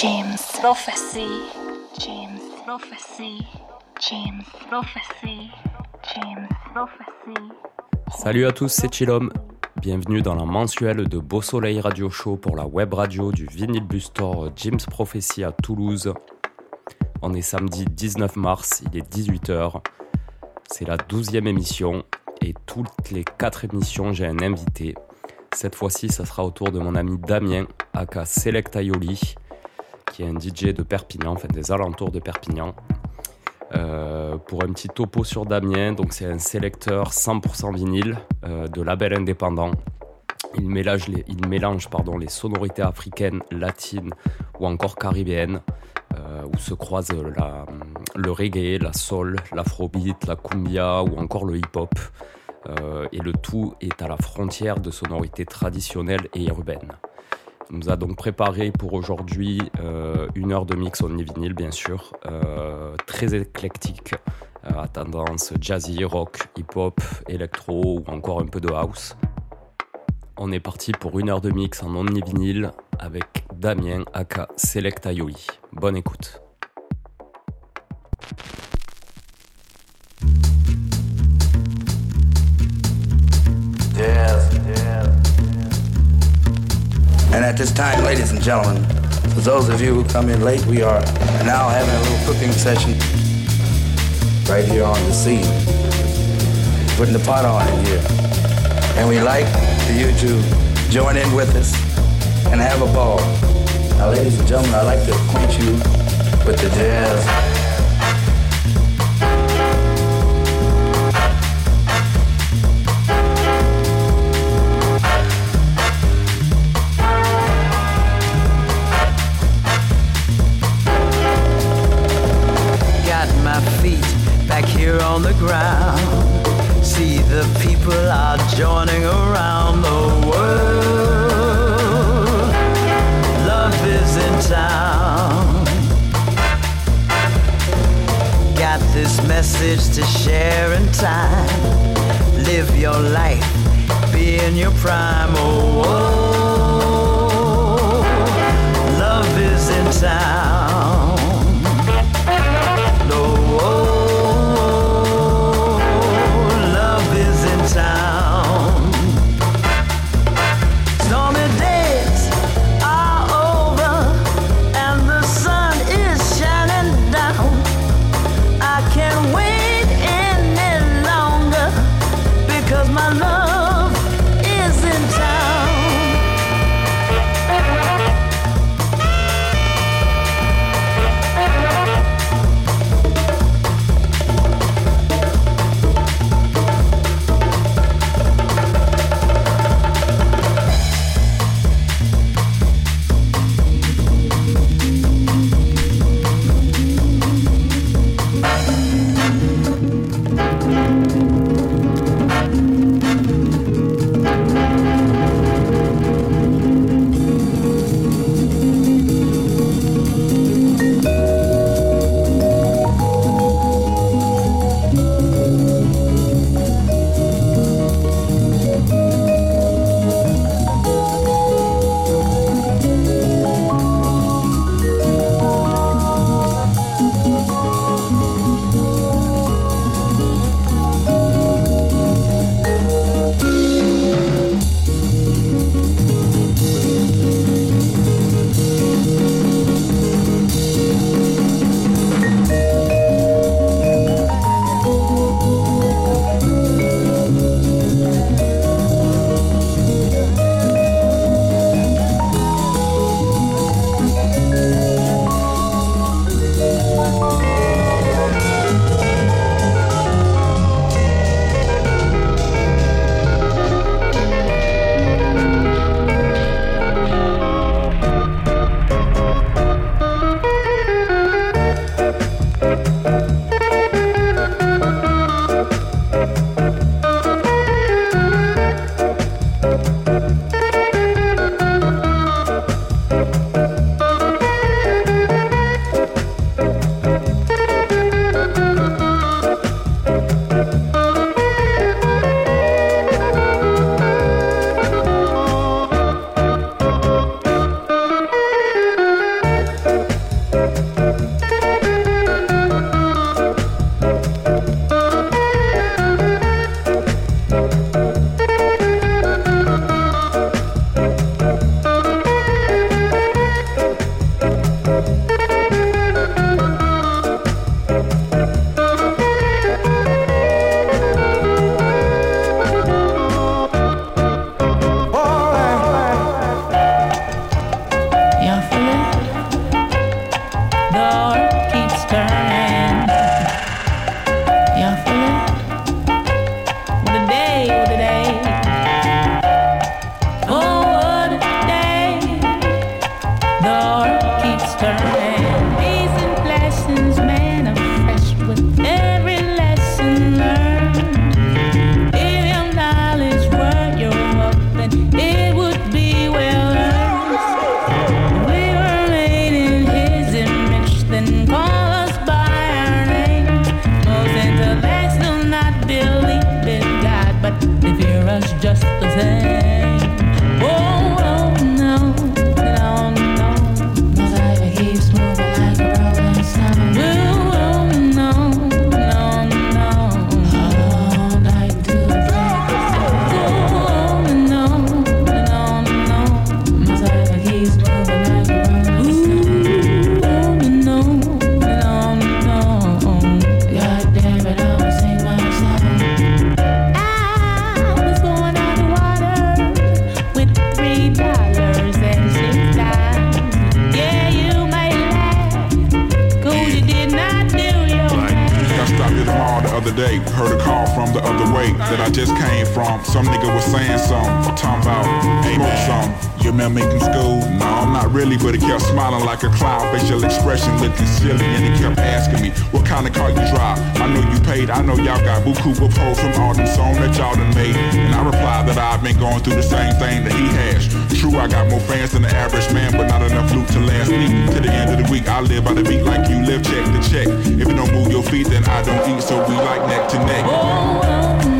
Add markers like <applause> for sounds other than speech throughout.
James Prophecy. James Prophecy. James Prophecy. James Prophecy. Salut à tous, c'est Chilom. Bienvenue dans la mensuelle de Beau Soleil Radio Show pour la web radio du Vinyl Bus Store James Prophecy à Toulouse. On est samedi 19 mars, il est 18h. C'est la 12e émission et toutes les 4 émissions, j'ai un invité. Cette fois-ci, ça sera autour de mon ami Damien, aka Select Aioli, qui est un DJ de Perpignan, enfin des alentours de Perpignan. Euh, pour un petit topo sur Damien, donc c'est un sélecteur 100% vinyle euh, de label indépendant. Il mélange, les, il mélange pardon, les sonorités africaines, latines ou encore caribéennes, euh, où se croisent la, le reggae, la soul, l'afrobeat, la cumbia ou encore le hip-hop. Et le tout est à la frontière de sonorités traditionnelles et urbaines. Nous a donc préparé pour aujourd'hui euh, une heure de mix omni vinyle, bien sûr, euh, très éclectique, à tendance jazzy, rock, hip-hop, électro ou encore un peu de house. On est parti pour une heure de mix en omni vinyle avec Damien aka Select Ayoi. Bonne écoute. And at this time, ladies and gentlemen, for those of you who come in late, we are now having a little cooking session right here on the scene. Putting the pot on in here. And we like for you to join in with us and have a ball. Now, ladies and gentlemen, I'd like to acquaint you with the jazz just came from. Some nigga was saying something, talking about smoke something. Your man make school? No, not really, but he kept smiling like a clown. Facial expression looking silly, and he kept asking me, what kind of car you drive? I know you paid, I know y'all got buku repose from all them songs that y'all done made. And I replied that I've been going through the same thing that he has. True, I got more fans than the average man, but not enough loot to last me. To the end of the week, I live by the beat like you live, check to check. If you don't move your feet, then I don't eat, so we like neck to neck. Oh,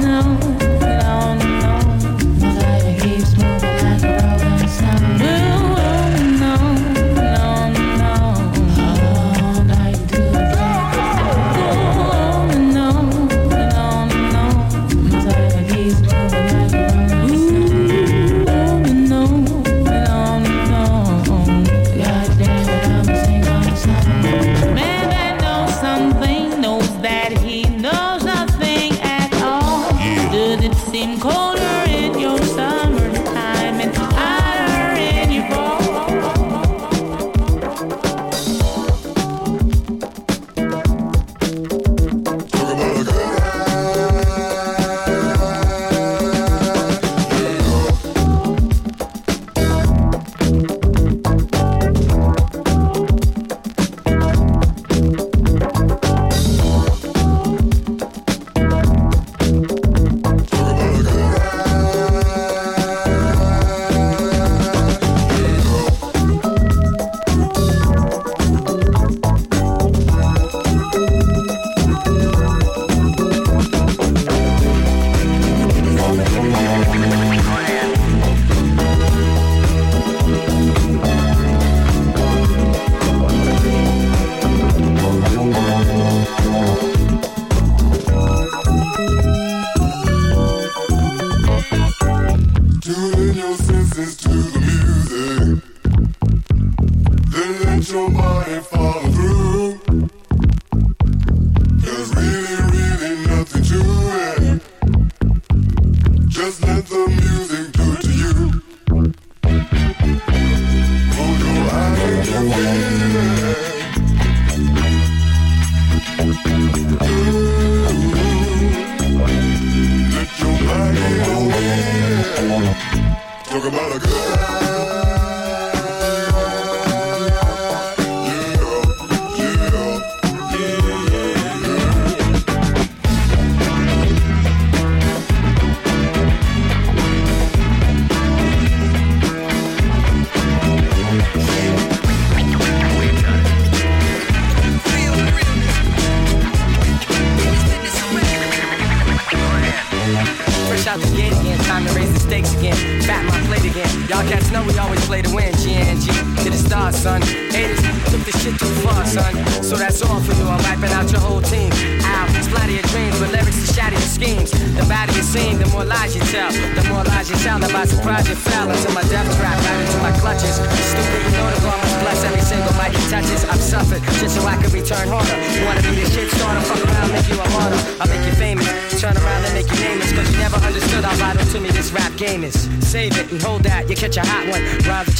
Talk about a girl.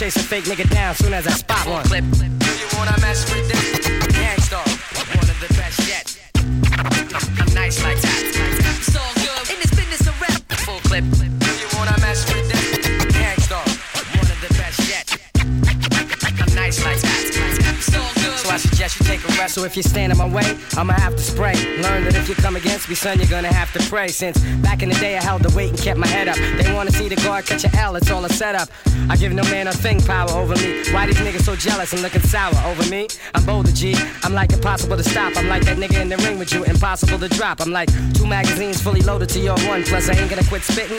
chase a fake nigga down soon as I spot one. Clip. Do you wanna mess with this? One of the best yet. I'm nice like that. It's all good. In this business a rap. Full clip. Do you wanna mess with this? One of the best yet. I'm nice like that. It's all good. So I suggest you take a rest. So if you stand in my way, I'ma have to spray me, son, you're gonna have to pray. Since back in the day, I held the weight and kept my head up. They wanna see the guard catch a L, it's all a setup. I give no man a thing power over me. Why these niggas so jealous and looking sour over me? I'm bolder, G. I'm like impossible to stop. I'm like that nigga in the ring with you, impossible to drop. I'm like two magazines fully loaded to your one. Plus, I ain't gonna quit spitting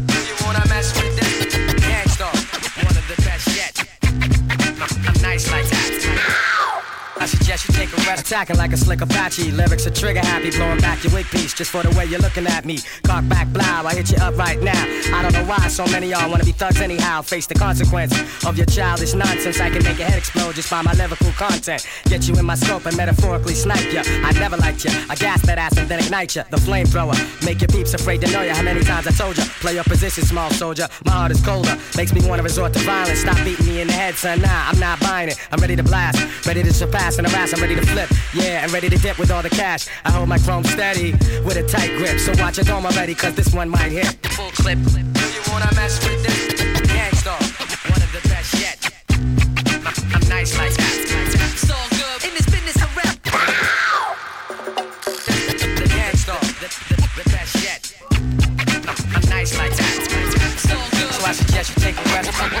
Attacking like a slick Apache. Lyrics are trigger happy, blowing back your wig piece just for the way you're looking at me. Cock back, blow, I hit you up right now. I don't know why so many y'all wanna be thugs anyhow. Face the consequence of your childish nonsense. I can make your head explode just by my lyrical content. Get you in my scope and metaphorically snipe ya. I never liked ya. I gas that ass and then ignite ya. The flamethrower. Make your peeps afraid to know ya. How many times I told ya? Play your position, small soldier. My heart is colder. Makes me wanna resort to violence. Stop beating me in the head, son. Nah, I'm not buying it. I'm ready to blast. Ready to surpass and harass. I'm ready to flip. Yeah, I'm ready to dip with all the cash. I hold my chrome steady with a tight grip. So watch your dome already, cause this one might hit. Full clip. You wanna mess with this? Gang Starr, one of the best yet. <laughs> I'm nice like that. It's good in this business of rap. The Gang Starr, the, the, best yet. <laughs> I'm nice like that. It's good. So I suggest you take a rest.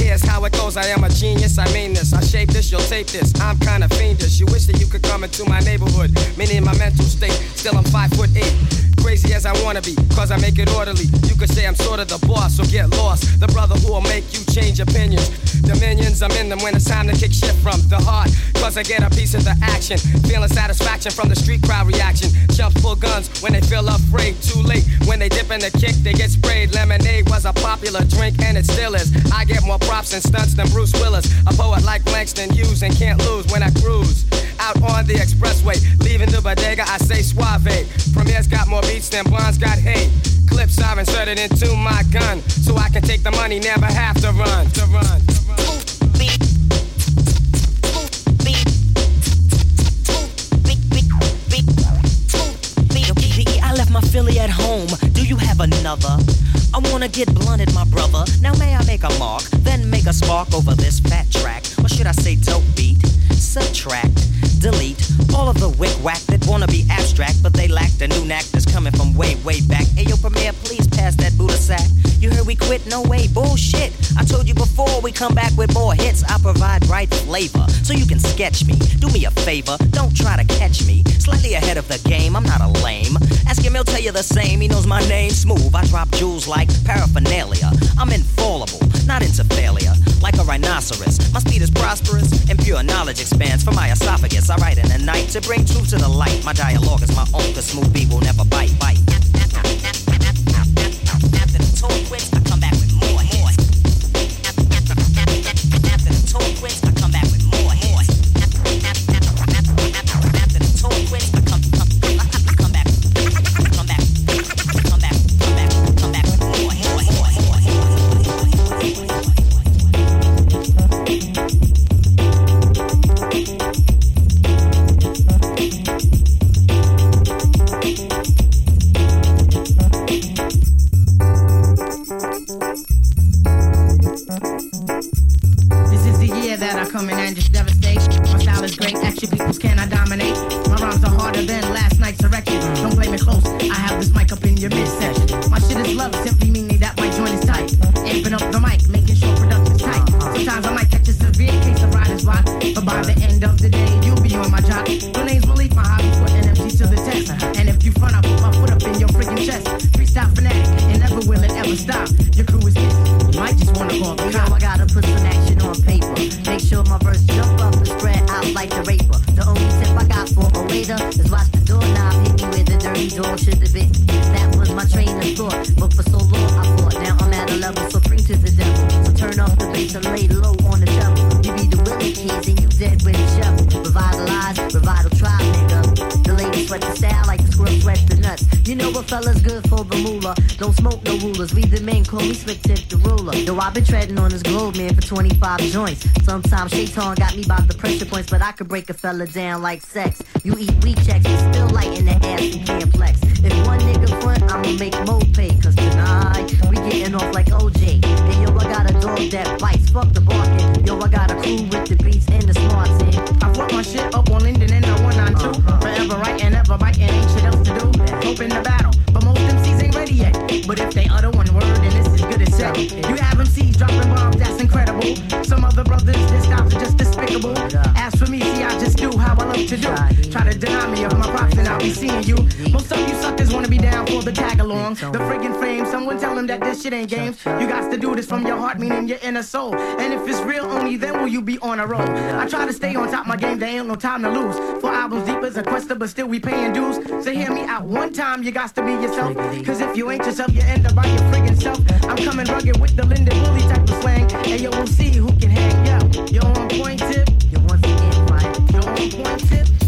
Here's how it goes. I am a genius. I mean this. I shape this. You'll tape this. I'm kinda fiendish. You wish that you could come into my neighborhood. Meaning my mental state. Still I'm five foot eight crazy as I wanna be, cause I make it orderly. You could say I'm sort of the boss, so get lost. The brother who will make you change opinions. Dominions, I'm in them when it's time to kick shit from the heart. Cause I get a piece of the action. Feeling satisfaction from the street crowd reaction. Chumps pull guns when they feel afraid. Too late when they dip in the kick, they get sprayed. Lemonade was a popular drink and it still is. I get more props and stunts than Bruce Willis. A poet like Langston Hughes and can't lose when I cruise. Out on the expressway, leaving the bodega, I say suave. Premier's got more beats than Blonde's got hate. Clips I've inserted into my gun, so I can take the money, never have to run. To run. I left my Philly at home. Do you have another? I wanna get blunted, my brother. Now may I make a mark, then make a spark over this fat track, or should I say dope beat? Subtract, delete all of the wick whack that wanna be abstract, but they lack the new knack that's coming from way, way back. Hey yo, Premier, please pass that Buddha sack. You heard we quit? No way, bullshit. I told you before we come back with more hits. I provide right flavor, so you can sketch me. Do me a favor, don't try to catch me. Slightly ahead of the game, I'm not a lame. Ask him, he'll tell you the same. He knows my name, smooth. I drop jewels like paraphernalia. I'm infallible, not into failure. Like a rhinoceros, my speed is prosperous, and pure knowledge expands from my esophagus. I write in the night to bring truth to the light. My dialogue is my own, cause smooth beat will never bite. bite. We call me slick tip the ruler. Yo, I've been treading on this globe, man, for 25 joints. Sometimes Shaitan got me by the pressure points, but I could break a fella down like sex. You eat weak checks, you still light in the ass and can't flex. If one nigga front, I'ma make Mo pay. Cause tonight, we getting off like OJ. And yo, I got a dog that bites. Fuck the barking. Yo, I got a crew with the beats and the smarts in. I flip my shit up on Linden and I 192. Uh-huh. Forever right and ever biting, ain't shit else to do. Hope in the battle, but most MCs ain't ready yet. But if they utter one good as said. You have MCs dropping bombs, that's incredible. Some other brothers, this styles are just despicable. As for me, see, I just do how I love to do. Try to deny me of my props and I'll be seeing you. Most of you suckers wanna be down for the tag along. The friggin' fame, someone tell them that this shit ain't games. You got to do this from your heart, meaning your inner soul. And if it's real, only then will you be on a roll. I try to stay on top my game, there ain't no time to lose. Four albums deep as a quester, but still we paying dues. So hear me out one time, you got to be yourself. Cause if you ain't yourself, you end up by your friggin' self. I'm coming rugged with the Linda Willie type of slang. And yo, we'll see who can hang. Yo, you're on point tip. Yo, once again, right. You're on point tip.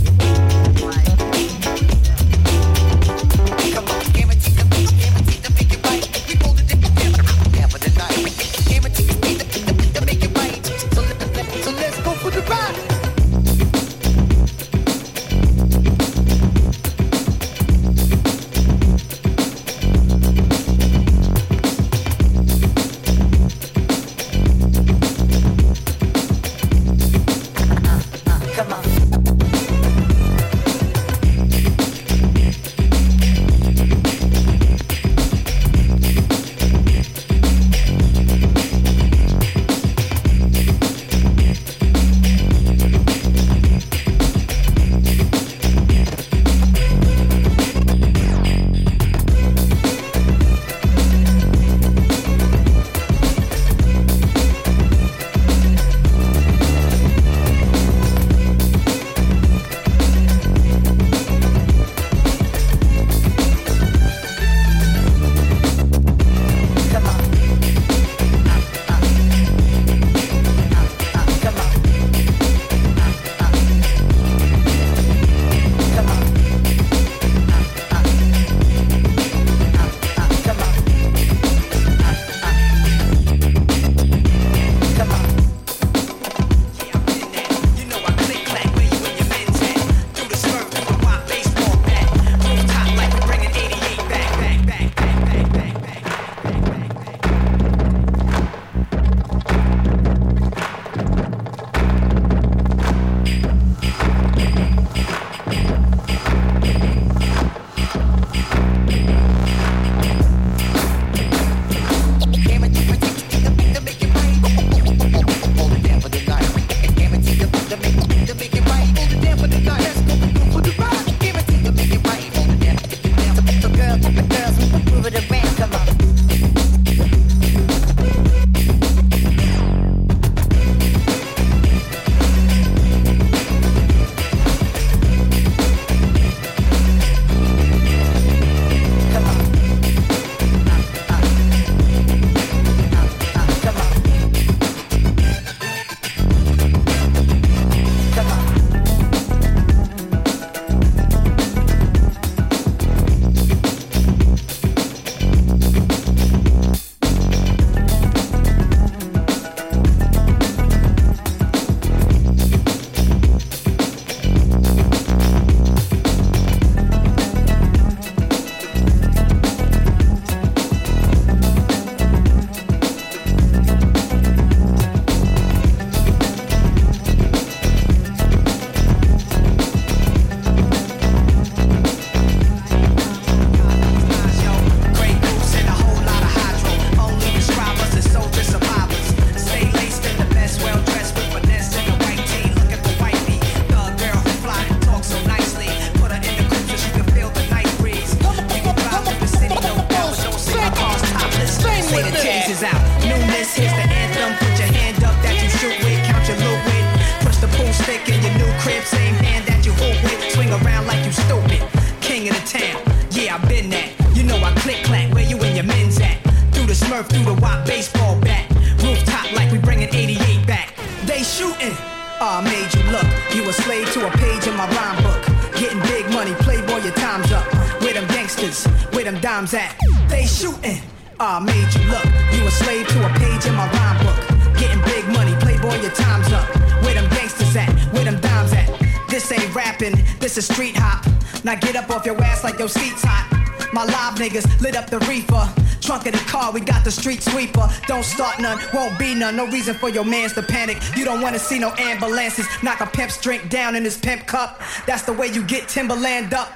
Got the street sweeper. Don't start none, won't be none. No reason for your mans to panic. You don't wanna see no ambulances. Knock a pimp's drink down in his pimp cup. That's the way you get Timberland up.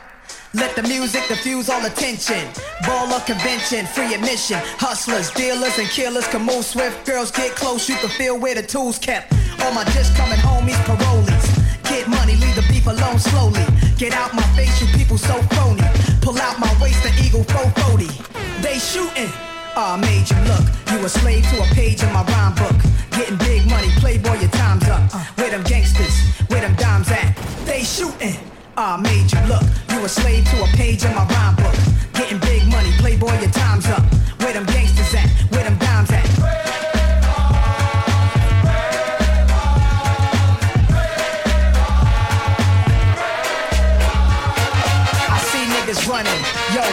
Let the music diffuse all attention. Baller convention, free admission. Hustlers, dealers, and killers can move swift. Girls get close, you can feel where the tools kept. All my just coming homies, parolees. Get money, leave the beef alone slowly. Get out my face, you people so phony. Pull out my waist, the eagle 440. They shooting. I made you look. You a slave to a page in my rhyme book. Getting big money, playboy, your time's up. Uh. Where them gangsters, where them dimes at? They shooting. I made you look. You a slave to a page in my rhyme book. Getting big money, playboy, your time's up.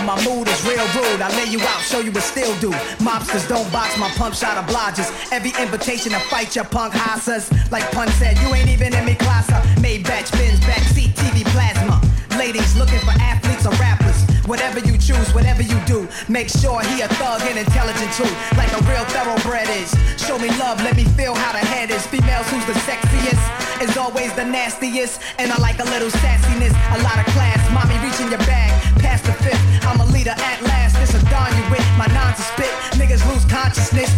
My mood is real rude. I lay you out, show you what still do. Mobsters don't box my pump shot obliges. Every invitation to fight your punk hassas. Like Pun said, you ain't even in me class. Made batch bins, backseat TV plasma. Ladies looking for athletes or rappers. Whatever you choose, whatever you do, make sure he a thug and intelligent too, like a real thoroughbred is. Show me love, let me feel how the head is. Females who's the sexiest is always the nastiest, and I like a little sassiness, a lot of class. Mommy reaching your bag, past the fifth. I'm a leader at last. This a dawn you with my to spit. Niggas lose consciousness.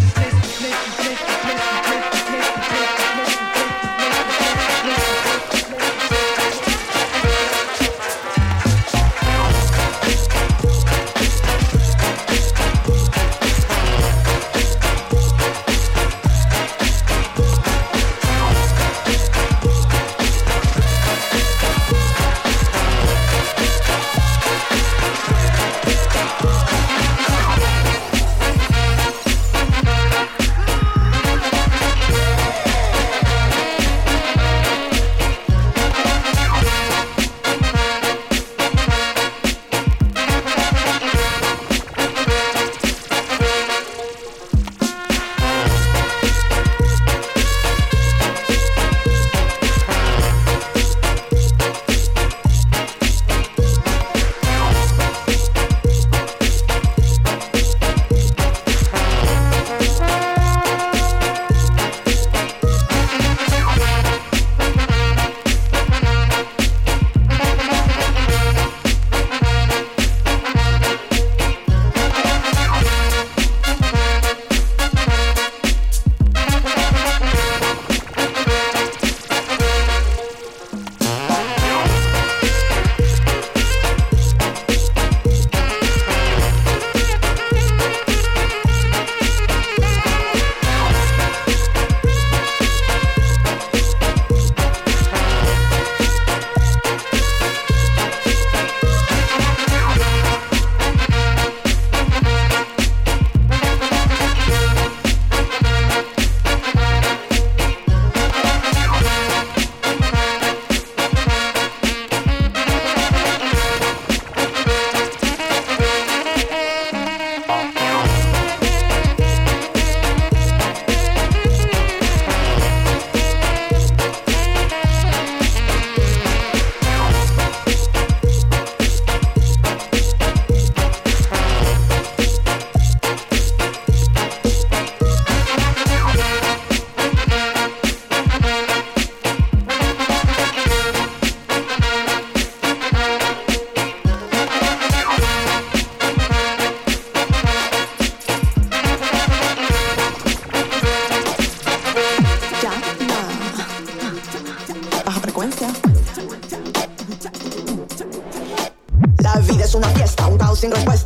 single spice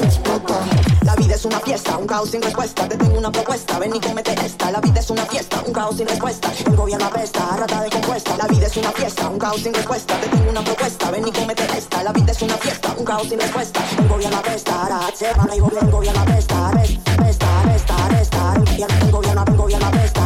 explota. La vida es una fiesta, un caos sin respuesta. Te tengo una propuesta, ven y cómete esta. La vida es una fiesta, un caos sin respuesta. El gobierno apesta, rata de compuesta. La vida es una fiesta, un caos sin respuesta. Te tengo una propuesta, ven y cómete esta. La vida es una fiesta, un caos sin respuesta. El gobierno apesta, hará se van a el gobierno apesta, apesta, apesta, apesta, apesta. El gobierno, el gobierno apesta.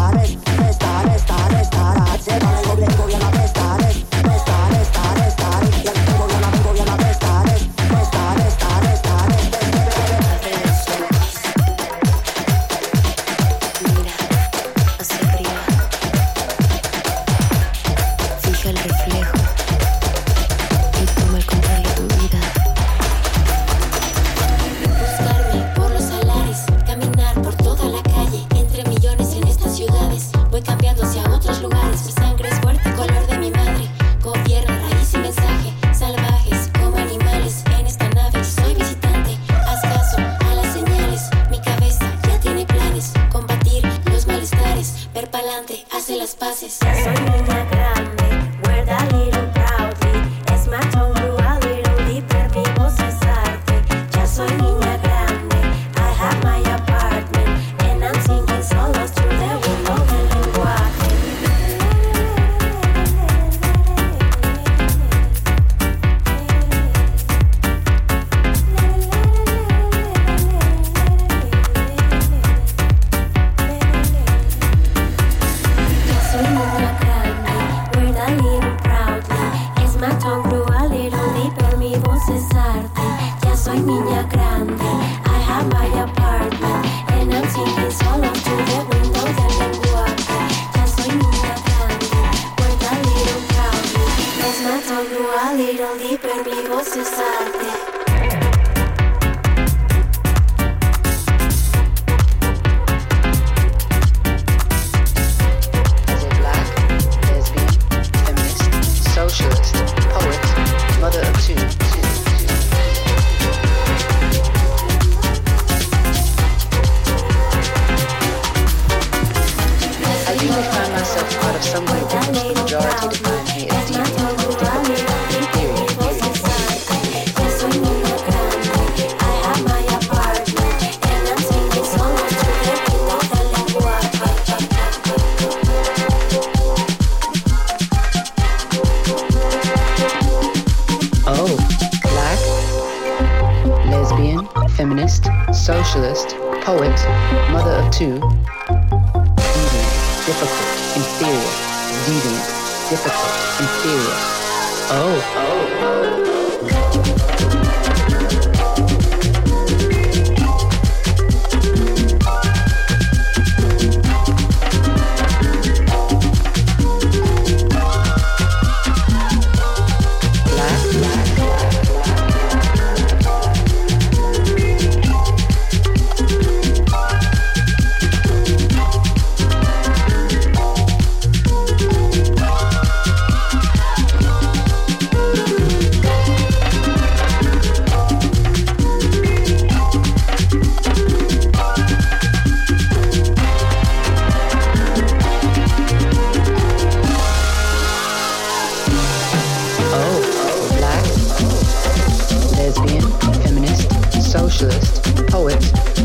Socialist, poet,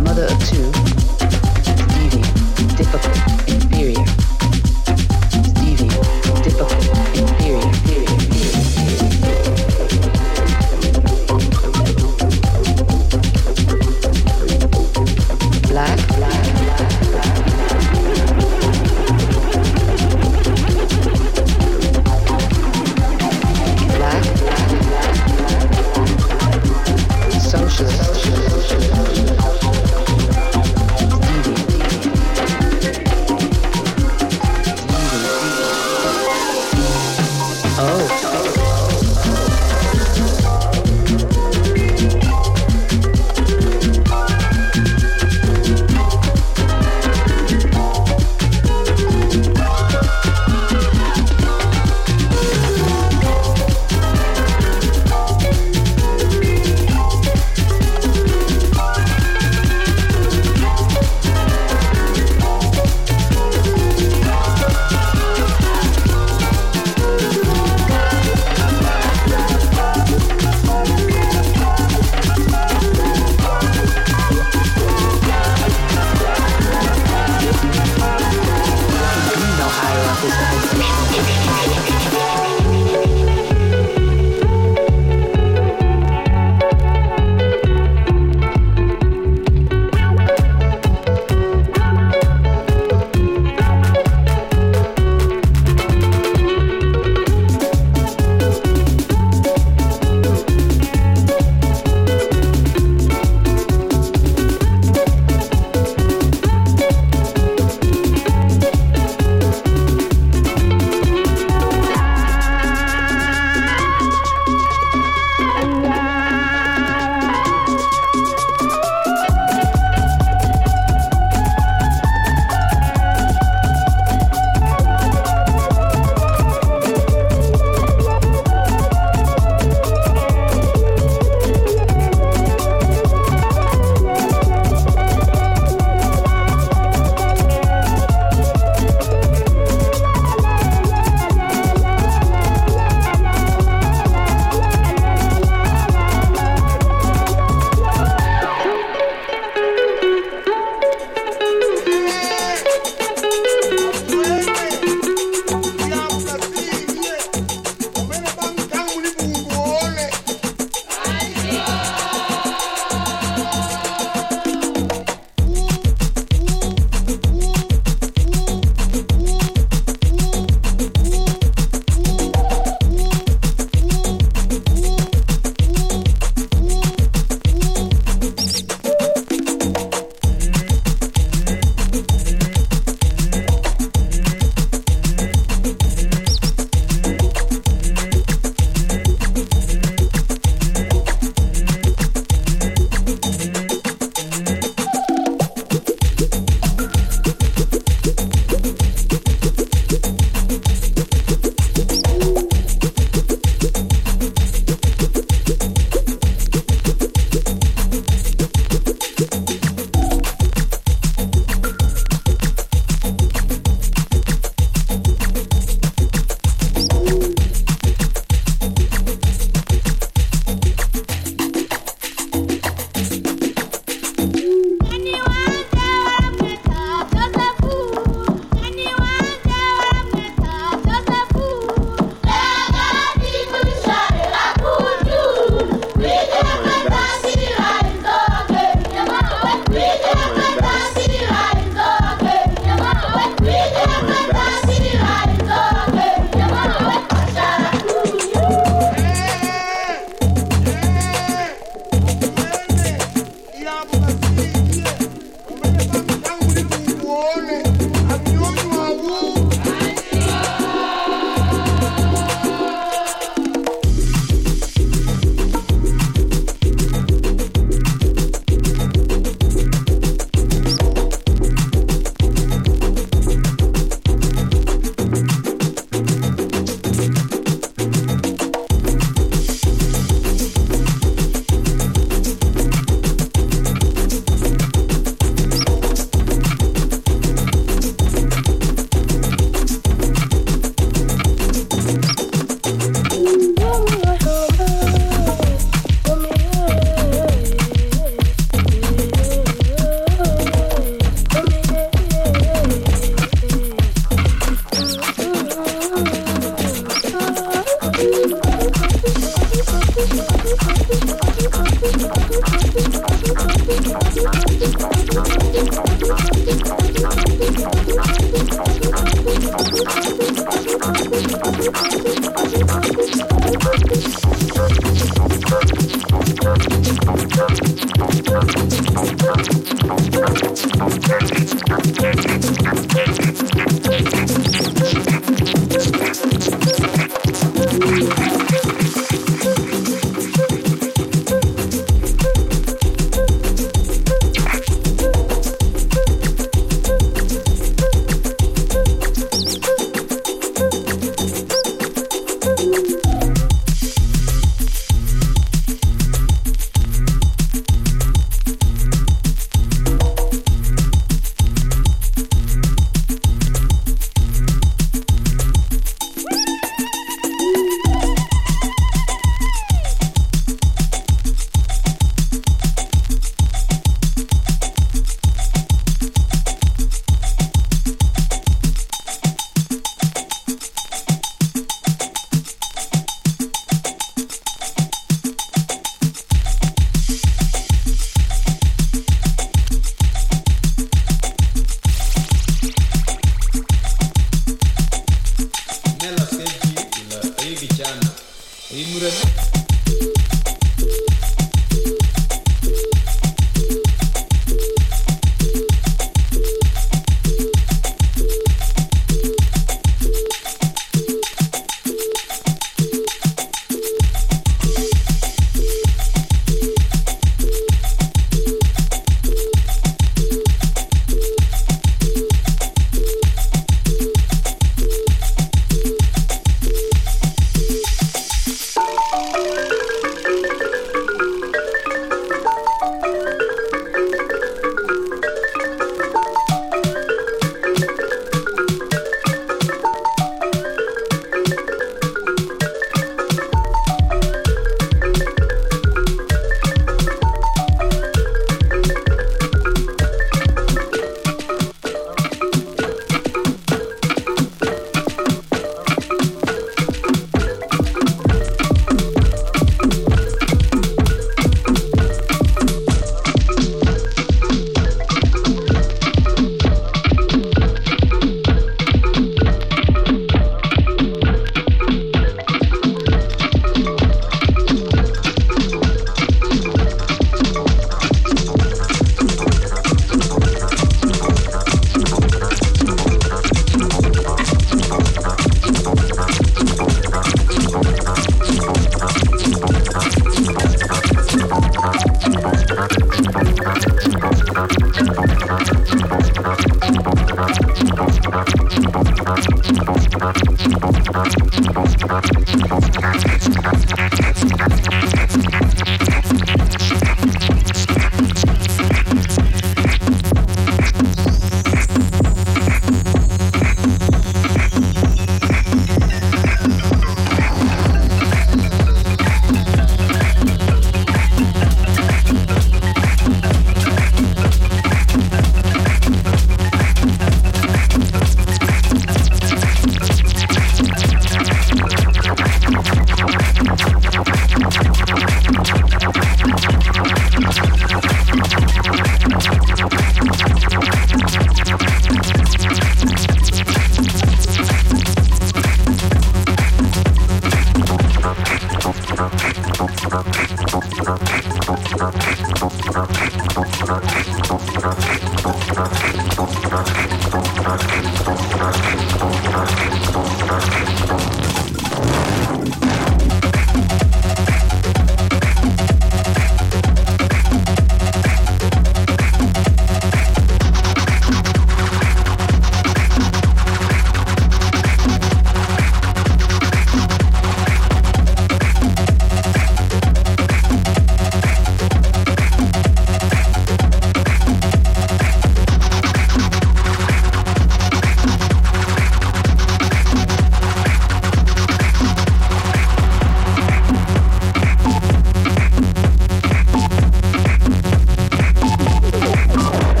mother of two, deviant, difficult,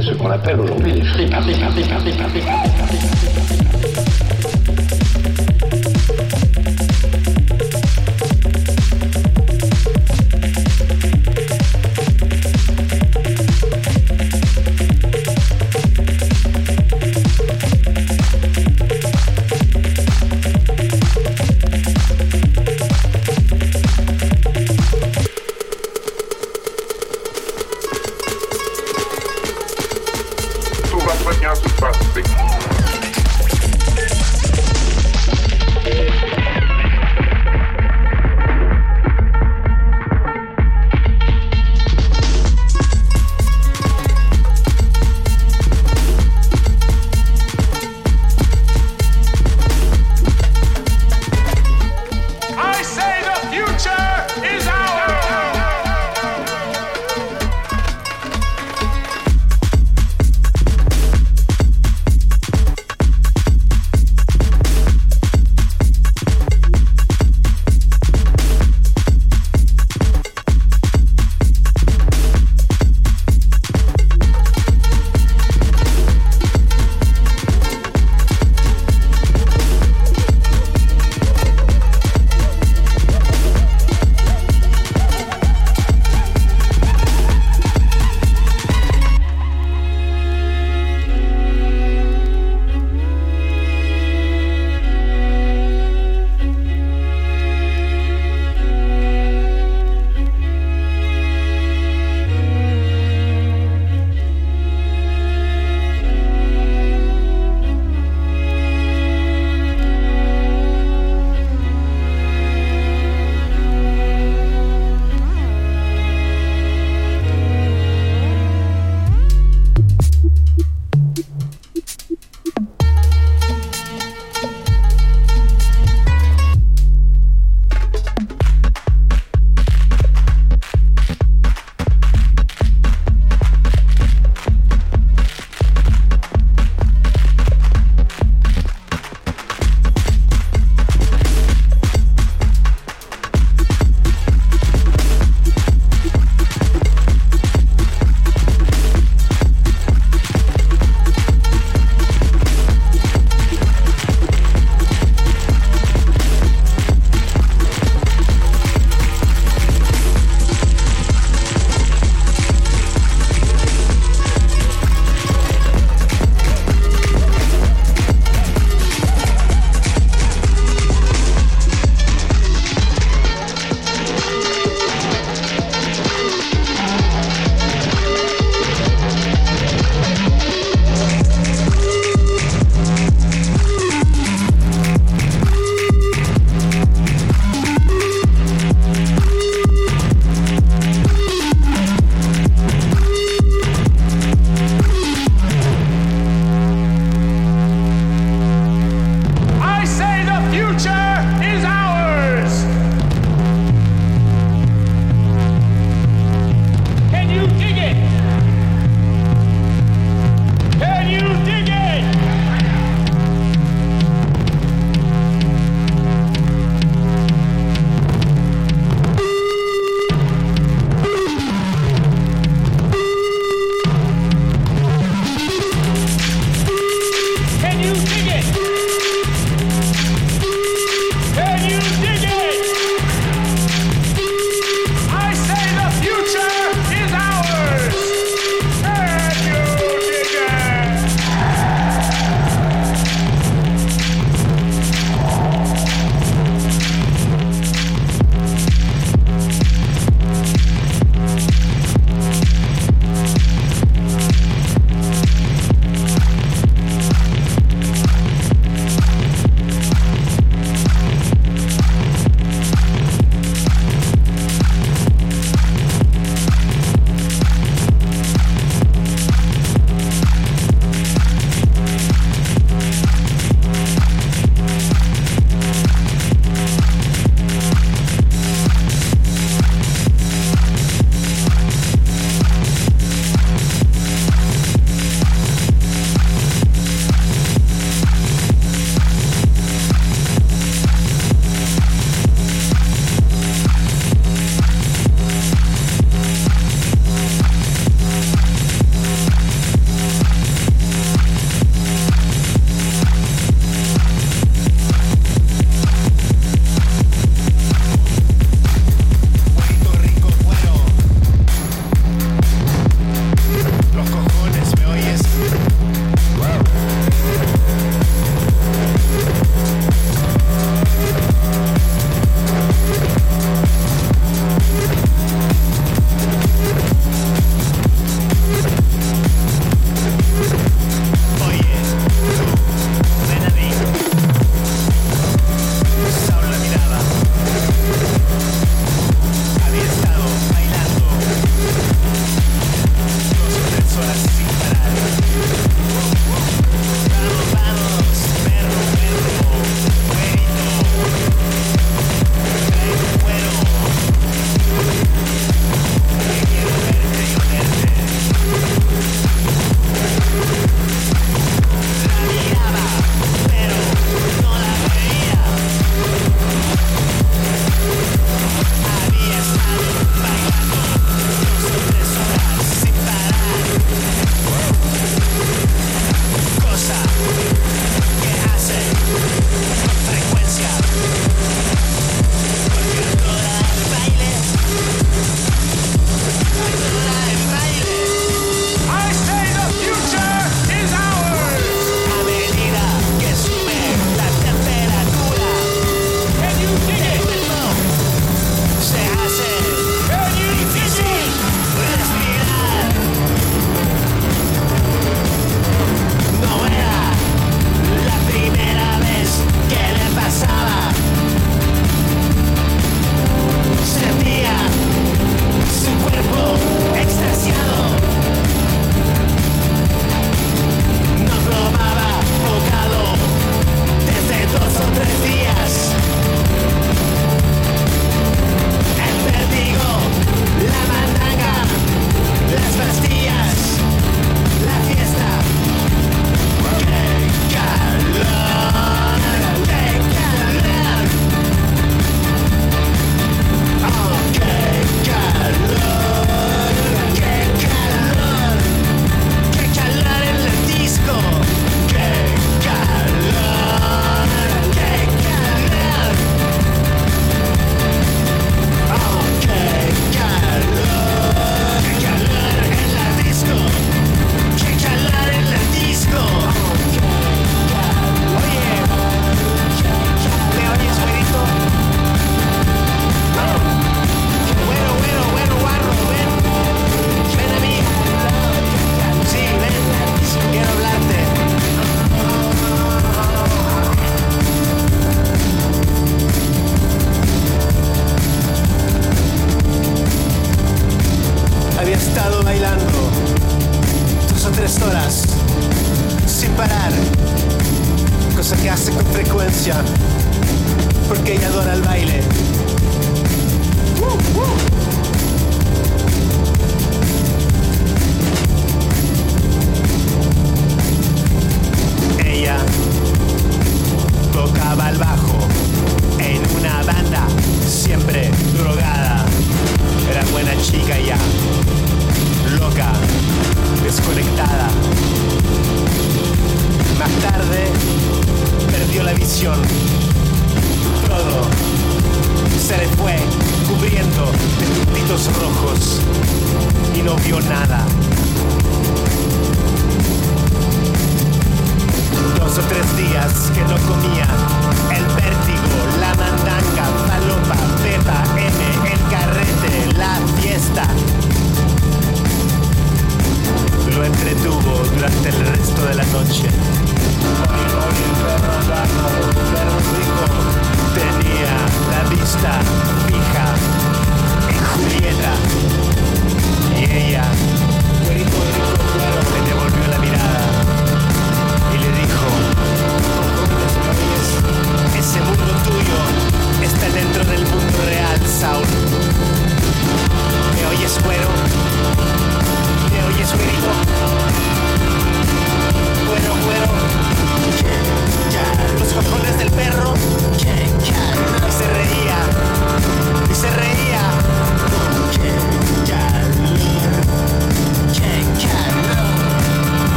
c'est ce qu'on appelle aujourd'hui les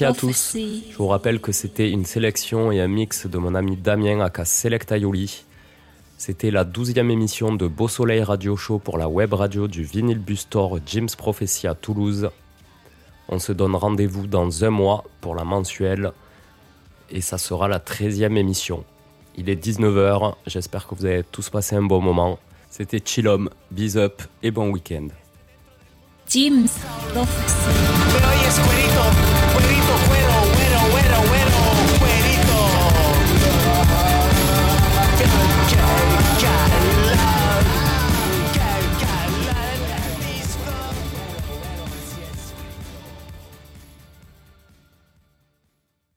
Merci à tous. Je vous rappelle que c'était une sélection et un mix de mon ami Damien aka Select Aioli. C'était la douzième émission de Beau Soleil Radio Show pour la web radio du Vinyl Bustor Jim's Prophecy à Toulouse. On se donne rendez-vous dans un mois pour la mensuelle et ça sera la treizième émission. Il est 19h, j'espère que vous avez tous passé un bon moment. C'était Chillom, bis up et bon week-end. James Prophecy. Me